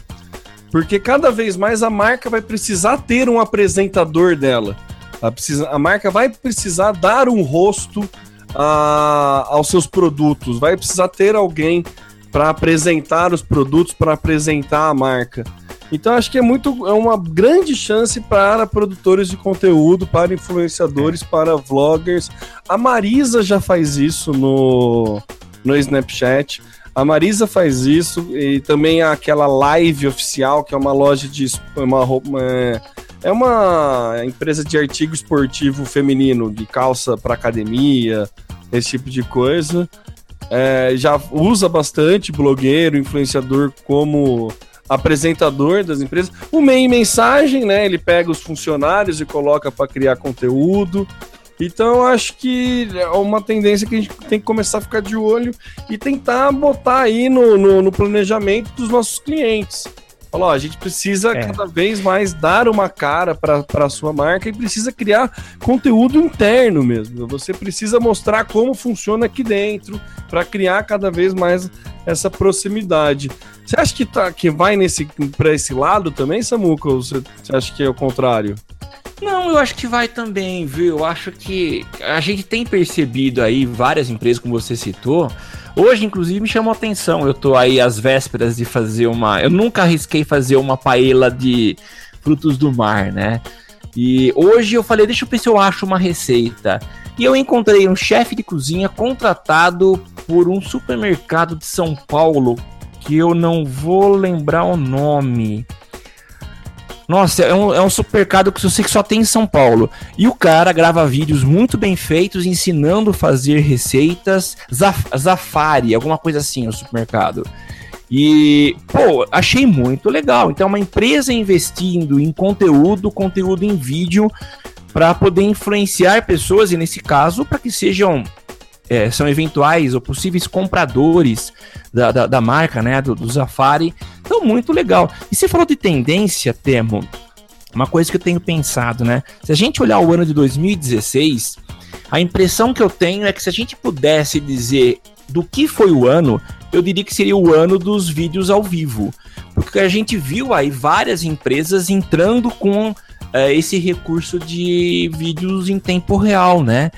Porque cada vez mais a marca vai precisar ter um apresentador dela. A, precisa, a marca vai precisar dar um rosto a, aos seus produtos, vai precisar ter alguém para apresentar os produtos, para apresentar a marca. Então acho que é muito é uma grande chance para produtores de conteúdo, para influenciadores, para vloggers. A Marisa já faz isso no, no Snapchat. A Marisa faz isso e também aquela live oficial que é uma loja de uma, uma é uma empresa de artigo esportivo feminino, de calça para academia, esse tipo de coisa. É, já usa bastante blogueiro, influenciador como apresentador das empresas. O MEI Mensagem, né? Ele pega os funcionários e coloca para criar conteúdo. Então, acho que é uma tendência que a gente tem que começar a ficar de olho e tentar botar aí no, no, no planejamento dos nossos clientes. Falou, a gente precisa é. cada vez mais dar uma cara para a sua marca e precisa criar conteúdo interno mesmo. Você precisa mostrar como funciona aqui dentro para criar cada vez mais essa proximidade. Você acha que, tá, que vai nesse para esse lado também, Samuca? Ou você, você acha que é o contrário? Não, eu acho que vai também, viu? Eu acho que a gente tem percebido aí várias empresas, como você citou. Hoje, inclusive, me chamou a atenção. Eu tô aí às vésperas de fazer uma. Eu nunca arrisquei fazer uma paella de frutos do mar, né? E hoje eu falei, deixa eu ver se eu acho uma receita. E eu encontrei um chefe de cozinha contratado por um supermercado de São Paulo, que eu não vou lembrar o nome. Nossa, é um, é um supermercado que eu sei que só tem em São Paulo. E o cara grava vídeos muito bem feitos ensinando a fazer receitas zaf Zafari, alguma coisa assim, o supermercado. E, pô, achei muito legal. Então, é uma empresa investindo em conteúdo, conteúdo em vídeo, para poder influenciar pessoas, e nesse caso, para que sejam é, são eventuais ou possíveis compradores da, da, da marca, né, do, do Safari. Então, muito legal. E você falou de tendência, Temo, uma coisa que eu tenho pensado, né? Se a gente olhar o ano de 2016, a impressão que eu tenho é que se a gente pudesse dizer do que foi o ano, eu diria que seria o ano dos vídeos ao vivo. Porque a gente viu aí várias empresas entrando com é, esse recurso de vídeos em tempo real, né?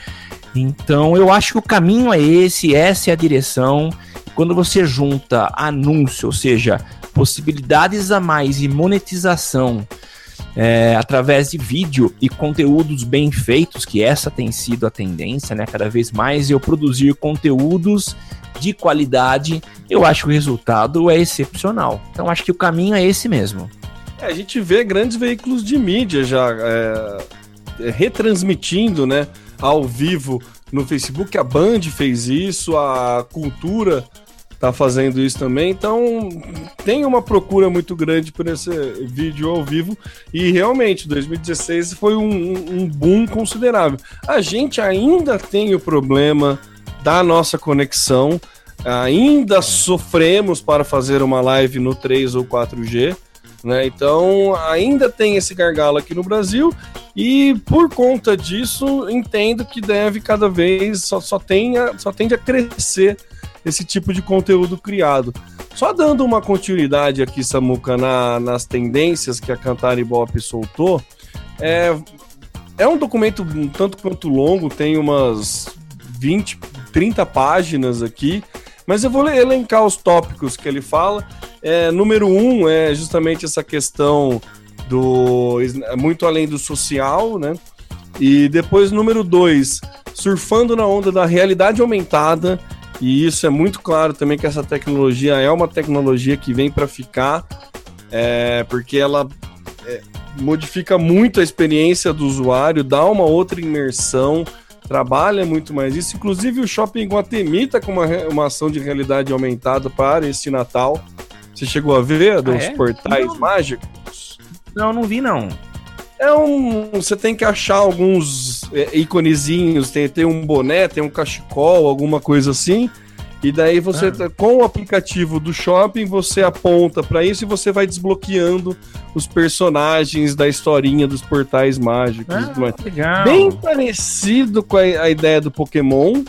Então eu acho que o caminho é esse, essa é a direção. Quando você junta anúncio, ou seja, possibilidades a mais e monetização é, através de vídeo e conteúdos bem feitos, que essa tem sido a tendência, né? Cada vez mais eu produzir conteúdos de qualidade, eu acho que o resultado é excepcional. Então acho que o caminho é esse mesmo. É, a gente vê grandes veículos de mídia já é, retransmitindo, né? Ao vivo no Facebook. A Band fez isso, a Cultura tá fazendo isso também. Então, tem uma procura muito grande por esse vídeo ao vivo. E realmente, 2016 foi um, um boom considerável. A gente ainda tem o problema da nossa conexão. Ainda sofremos para fazer uma live no 3 ou 4G. Né? Então, ainda tem esse gargalo aqui no Brasil e por conta disso, entendo que deve cada vez só, só, tenha, só tende a crescer esse tipo de conteúdo criado. Só dando uma continuidade aqui, Samuca, na, nas tendências que a Cantar Ibope soltou, é, é um documento um tanto quanto longo, tem umas 20, 30 páginas aqui, mas eu vou elencar os tópicos que ele fala. É, número um é justamente essa questão do muito além do social, né? E depois número dois, surfando na onda da realidade aumentada. E isso é muito claro também que essa tecnologia é uma tecnologia que vem para ficar, é, porque ela é, modifica muito a experiência do usuário, dá uma outra imersão, trabalha muito mais isso. Inclusive o Shopping Guatemi está com uma, uma ação de realidade aumentada para este Natal. Você chegou a ver dos ah, é? portais Não. mágicos? Não, não vi não. É um. Você tem que achar alguns é, iconezinhos, tem, tem um boné, tem um cachecol, alguma coisa assim. E daí você, ah. com o aplicativo do shopping, você aponta para isso e você vai desbloqueando os personagens da historinha dos portais mágicos. Ah, legal. Bem parecido com a, a, ideia do Pokémon,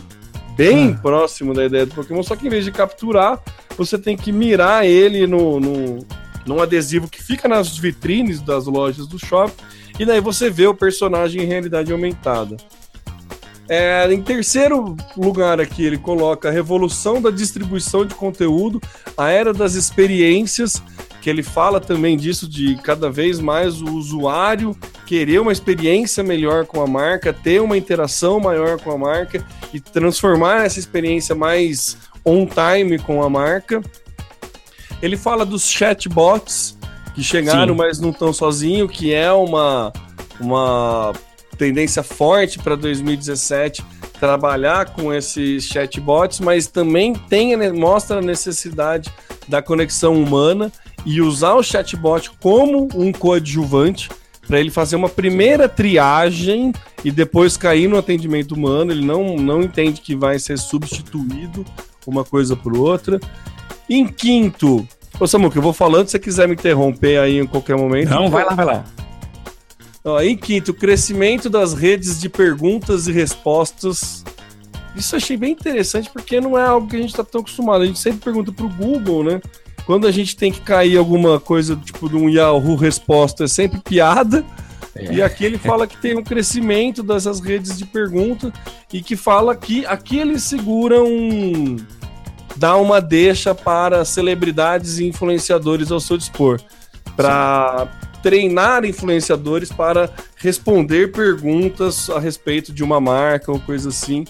bem ah. próximo da ideia do Pokémon, só que em vez de capturar, você tem que mirar ele no, no, num adesivo que fica nas vitrines das lojas do shopping, e daí você vê o personagem em realidade aumentada. É, em terceiro lugar aqui, ele coloca a revolução da distribuição de conteúdo, a era das experiências, que ele fala também disso de cada vez mais o usuário querer uma experiência melhor com a marca, ter uma interação maior com a marca e transformar essa experiência mais on time com a marca. Ele fala dos chatbots que chegaram, Sim. mas não estão sozinhos, que é uma, uma tendência forte para 2017 trabalhar com esses chatbots, mas também tem, mostra a necessidade da conexão humana e usar o chatbot como um coadjuvante para ele fazer uma primeira triagem e depois cair no atendimento humano. Ele não, não entende que vai ser substituído uma coisa por outra. Em quinto, ô Samuca, eu vou falando, se você quiser me interromper aí em qualquer momento. Não, vai lá, vai lá. Ó, em quinto, crescimento das redes de perguntas e respostas. Isso achei bem interessante porque não é algo que a gente está tão acostumado. A gente sempre pergunta para o Google, né? Quando a gente tem que cair alguma coisa tipo de um Yahoo resposta, é sempre piada. É. E aqui ele fala que tem um crescimento dessas redes de pergunta e que fala que aqui eles seguram dá uma deixa para celebridades e influenciadores ao seu dispor para treinar influenciadores para responder perguntas a respeito de uma marca ou coisa assim,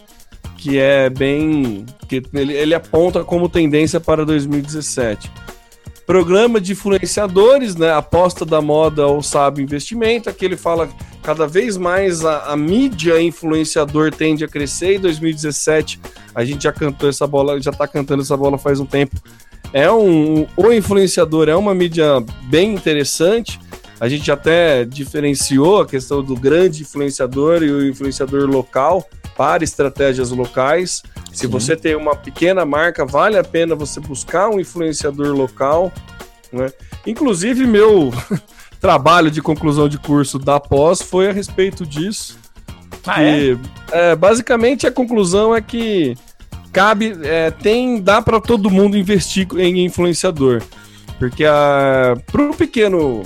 que é bem. que ele, ele aponta como tendência para 2017. Programa de influenciadores, né? Aposta da moda ou sabe investimento. Aqui ele fala cada vez mais a, a mídia influenciador tende a crescer. Em 2017, a gente já cantou essa bola, já está cantando essa bola faz um tempo. É um. O influenciador é uma mídia bem interessante a gente até diferenciou a questão do grande influenciador e o influenciador local para estratégias locais. Se você tem uma pequena marca, vale a pena você buscar um influenciador local. Né? Inclusive, meu trabalho de conclusão de curso da pós foi a respeito disso. Ah, que, é? É, basicamente, a conclusão é que cabe, é, tem, dá para todo mundo investir em influenciador. Porque para o pequeno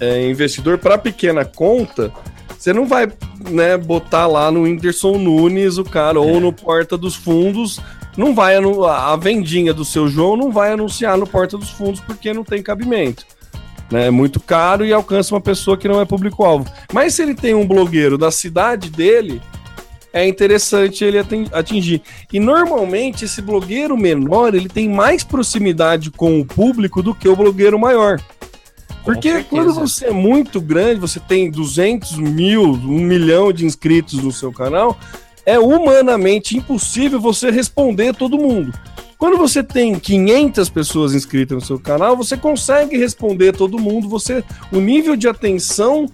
é, investidor para pequena conta, você não vai né, botar lá no Whindersson Nunes o cara, é. ou no Porta dos Fundos, não vai a vendinha do seu João não vai anunciar no Porta dos Fundos porque não tem cabimento. Né? É muito caro e alcança uma pessoa que não é público-alvo. Mas se ele tem um blogueiro da cidade dele, é interessante ele atingir. E normalmente esse blogueiro menor ele tem mais proximidade com o público do que o blogueiro maior. Porque quando você é muito grande, você tem 200 mil, 1 milhão de inscritos no seu canal, é humanamente impossível você responder todo mundo. Quando você tem 500 pessoas inscritas no seu canal, você consegue responder todo mundo. Você, o nível de atenção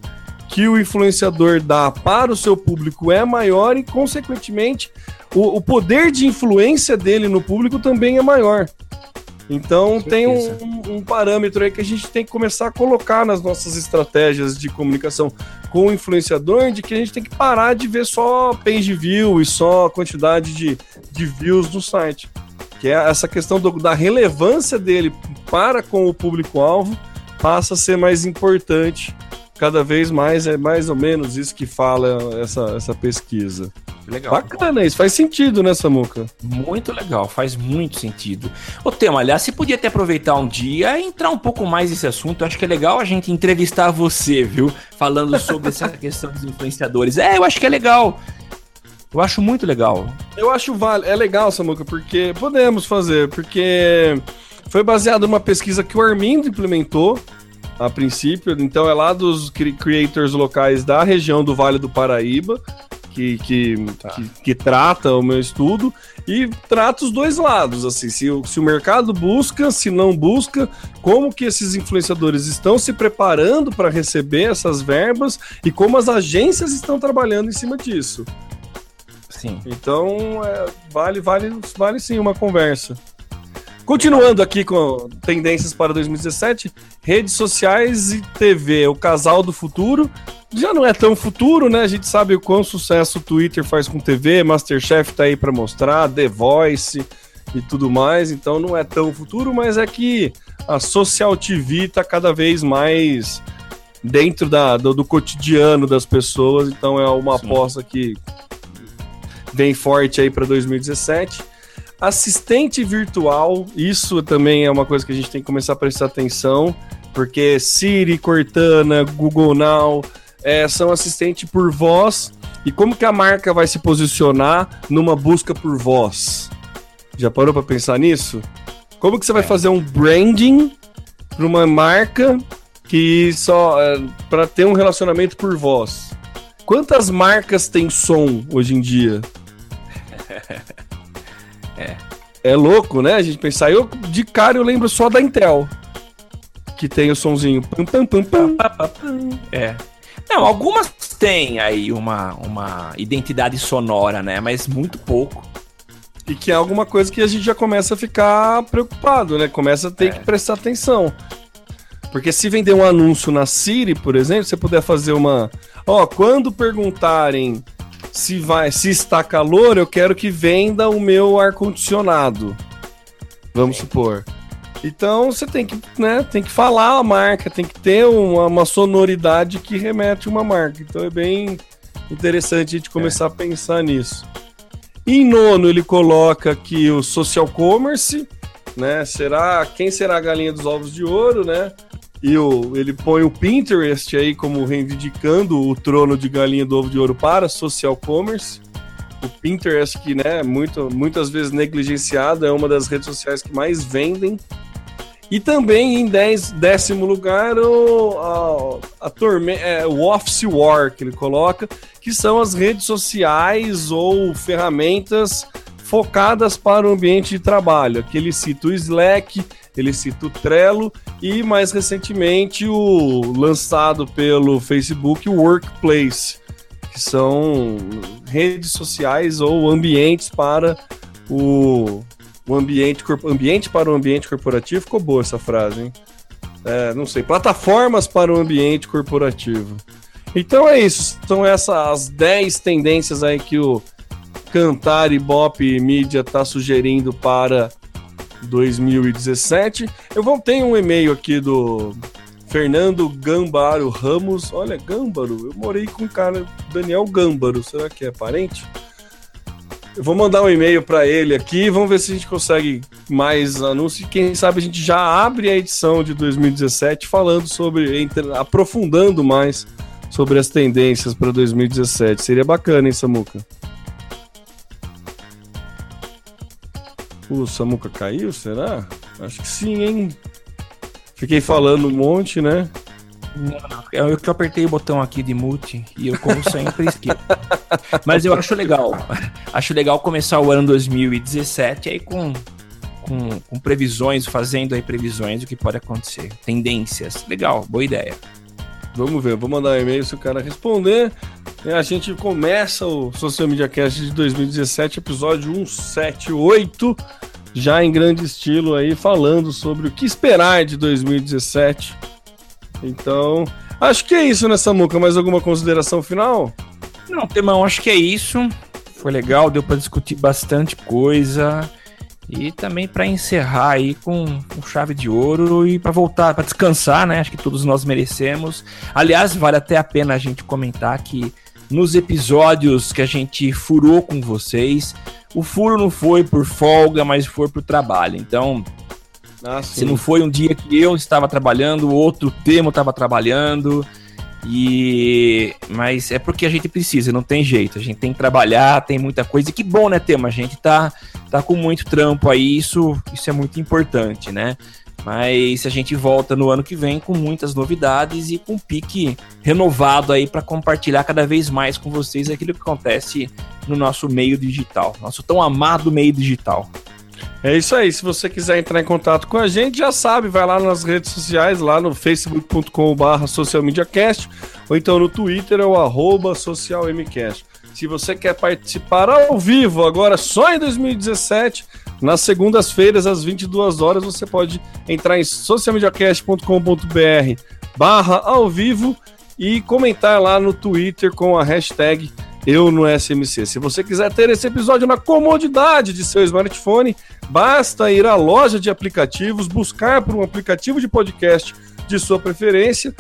que o influenciador dá para o seu público é maior e, consequentemente, o, o poder de influência dele no público também é maior. Então tem um, um, parâmetro aí que a gente tem que começar a colocar nas nossas estratégias de comunicação com o influenciador, de que a gente tem que parar de ver só page view e só a quantidade de, de views do site. Que é essa questão do, da relevância dele para com o público-alvo passa a ser mais importante cada vez mais, é mais ou menos isso que fala essa, essa pesquisa. Legal. Bacana isso, faz sentido, né, Samuca? Muito legal, faz muito sentido. O tema, aliás, você podia até aproveitar um dia e entrar um pouco mais nesse assunto. Eu acho que é legal a gente entrevistar você, viu? Falando sobre essa questão dos influenciadores. É, eu acho que é legal. Eu acho muito legal. Eu acho vale, é legal, Samuca, porque podemos fazer, porque foi baseado numa pesquisa que o Armindo implementou a princípio, então é lá dos creators locais da região do Vale do Paraíba que, que, tá. que, que, trata o meu estudo e trata os dois lados, assim, se, se o mercado busca, se não busca, como que esses influenciadores estão se preparando para receber essas verbas e como as agências estão trabalhando em cima disso. Sim. Então, é, vale, vale, vale sim uma conversa. Continuando aqui com tendências para 2017, redes sociais e TV, o casal do futuro. Já não é tão futuro, né? A gente sabe o quão sucesso o Twitter faz com TV, Masterchef tá aí para mostrar, The Voice e tudo mais, então não é tão futuro, mas é que a social TV tá cada vez mais dentro da, do, do cotidiano das pessoas, então é uma Sim. aposta que vem forte aí para 2017. Assistente virtual, isso também é uma coisa que a gente tem que começar a prestar atenção, porque Siri, Cortana, Google Now é, são assistente por voz. E como que a marca vai se posicionar numa busca por voz? Já parou para pensar nisso? Como que você vai é. fazer um branding para uma marca que só é, para ter um relacionamento por voz? Quantas marcas tem som hoje em dia? é. É louco, né? A gente pensar. Eu de cara eu lembro só da Intel que tem o sonzinho. Pam, pam, pam, pam. É. Não, algumas têm aí uma, uma identidade sonora, né? Mas muito pouco. E que é alguma coisa que a gente já começa a ficar preocupado, né? Começa a ter é. que prestar atenção. Porque se vender um anúncio na Siri, por exemplo, você puder fazer uma. Ó, quando perguntarem se vai, se está calor, eu quero que venda o meu ar condicionado. Vamos supor. Então você tem que, né, tem que falar a marca, tem que ter uma, uma sonoridade que remete a uma marca. Então é bem interessante a gente começar é. a pensar nisso. Em nono, ele coloca aqui o social commerce, né? Será quem será a galinha dos ovos de ouro, né? E o, ele põe o Pinterest aí como reivindicando o trono de galinha do ovo de ouro para social commerce. O Pinterest, que né, muito, muitas vezes negligenciado, é uma das redes sociais que mais vendem e também em dez, décimo lugar o, a, a é, o Office War que ele coloca, que são as redes sociais ou ferramentas focadas para o ambiente de trabalho. Aqui ele cita o Slack, ele cita o Trello e mais recentemente o lançado pelo Facebook, o Workplace, que são redes sociais ou ambientes para o o ambiente, ambiente para o ambiente corporativo, ficou boa essa frase, hein? É, não sei, plataformas para o ambiente corporativo. Então é isso, são essas 10 tendências aí que o Cantar e Bop Mídia está sugerindo para 2017. Eu vou ter um e-mail aqui do Fernando Gambaro Ramos. Olha, Gâmbaro, eu morei com o cara Daniel Gâmbaro, será que é parente? Eu vou mandar um e-mail para ele aqui, vamos ver se a gente consegue mais anúncios. Quem sabe a gente já abre a edição de 2017 falando sobre, aprofundando mais sobre as tendências para 2017. Seria bacana, hein, Samuca? O Samuca caiu, será? Acho que sim, hein? Fiquei falando um monte, né? Não, eu que apertei o botão aqui de mute e eu, como sempre, esqueço. Mas eu acho legal. Acho legal começar o ano 2017 aí com, com, com previsões, fazendo aí previsões do que pode acontecer. Tendências. Legal, boa ideia. Vamos ver, vou mandar um e-mail se o cara responder. E a gente começa o Social Media Cast de 2017, episódio 178, já em grande estilo aí, falando sobre o que esperar de 2017 então, acho que é isso, né, Samuca? Mais alguma consideração final? Não, Temão, acho que é isso. Foi legal, deu para discutir bastante coisa. E também para encerrar aí com, com, chave de ouro e para voltar, para descansar, né? Acho que todos nós merecemos. Aliás, vale até a pena a gente comentar que nos episódios que a gente furou com vocês, o furo não foi por folga, mas foi por trabalho. Então, ah, Se não foi um dia que eu estava trabalhando, outro demo estava trabalhando. E mas é porque a gente precisa, não tem jeito. A gente tem que trabalhar, tem muita coisa. E que bom, né, Tema? A gente tá tá com muito trampo aí, isso isso é muito importante, né? Mas a gente volta no ano que vem com muitas novidades e com um pique renovado aí para compartilhar cada vez mais com vocês aquilo que acontece no nosso meio digital, nosso tão amado meio digital. É isso aí. Se você quiser entrar em contato com a gente, já sabe, vai lá nas redes sociais, lá no facebook.com.br socialmediacast, ou então no Twitter é o arroba socialmcast. Se você quer participar ao vivo, agora só em 2017, nas segundas-feiras, às 22 horas, você pode entrar em socialmediacast.com.br barra ao vivo e comentar lá no Twitter com a hashtag eu no SMC. Se você quiser ter esse episódio na comodidade de seu smartphone, basta ir à loja de aplicativos, buscar por um aplicativo de podcast de sua preferência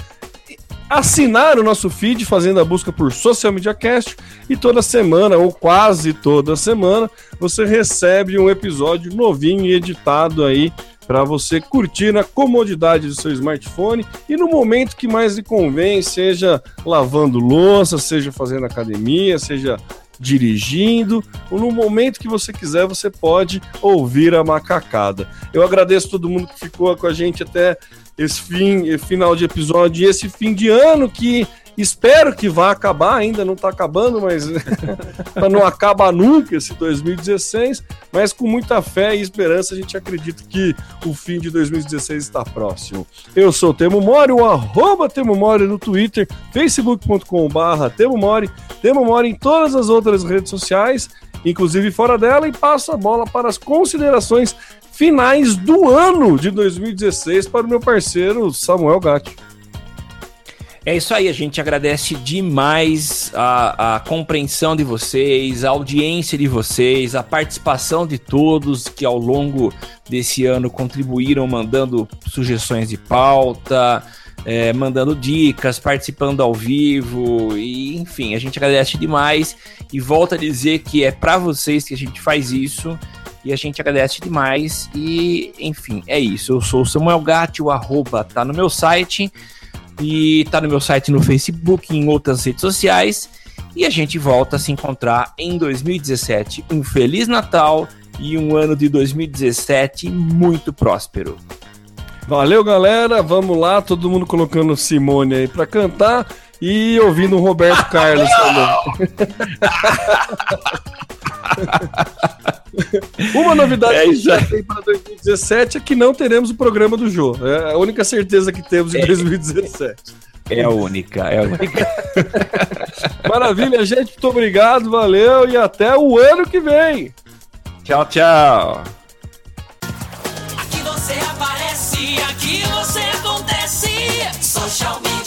assinar o nosso feed fazendo a busca por Social Media Cast e toda semana, ou quase toda semana, você recebe um episódio novinho e editado aí para você curtir na comodidade do seu smartphone e no momento que mais lhe convém, seja lavando louça, seja fazendo academia, seja dirigindo, ou no momento que você quiser, você pode ouvir a macacada. Eu agradeço todo mundo que ficou com a gente até esse fim, final de episódio e esse fim de ano que Espero que vá acabar, ainda não está acabando, mas não acaba nunca esse 2016. Mas com muita fé e esperança, a gente acredita que o fim de 2016 está próximo. Eu sou o Temo Mori, o arroba Temo Mori no Twitter, facebook.com.br Temo Mori, Temo Mori em todas as outras redes sociais, inclusive fora dela, e passo a bola para as considerações finais do ano de 2016 para o meu parceiro Samuel Gatti. É isso aí, a gente agradece demais a, a, compreensão de vocês, a audiência de vocês, a participação de todos que ao longo desse ano contribuíram mandando sugestões de pauta, é, mandando dicas, participando ao vivo, e enfim, a gente agradece demais e volta a dizer que é para vocês que a gente faz isso. E a gente agradece demais. E, enfim, é isso. Eu sou o Samuel Gatti, o arroba tá no meu site. E tá no meu site no Facebook e em outras redes sociais. E a gente volta a se encontrar em 2017. Um Feliz Natal e um ano de 2017 muito próspero. Valeu, galera. Vamos lá, todo mundo colocando Simone aí para cantar e ouvindo o Roberto Carlos também. Uma novidade é que já tem para 2017 é que não teremos o programa do Jô. É a única certeza que temos em é, 2017. É a única, é a única. Maravilha, gente. Muito obrigado, valeu e até o ano que vem. Tchau, tchau. show me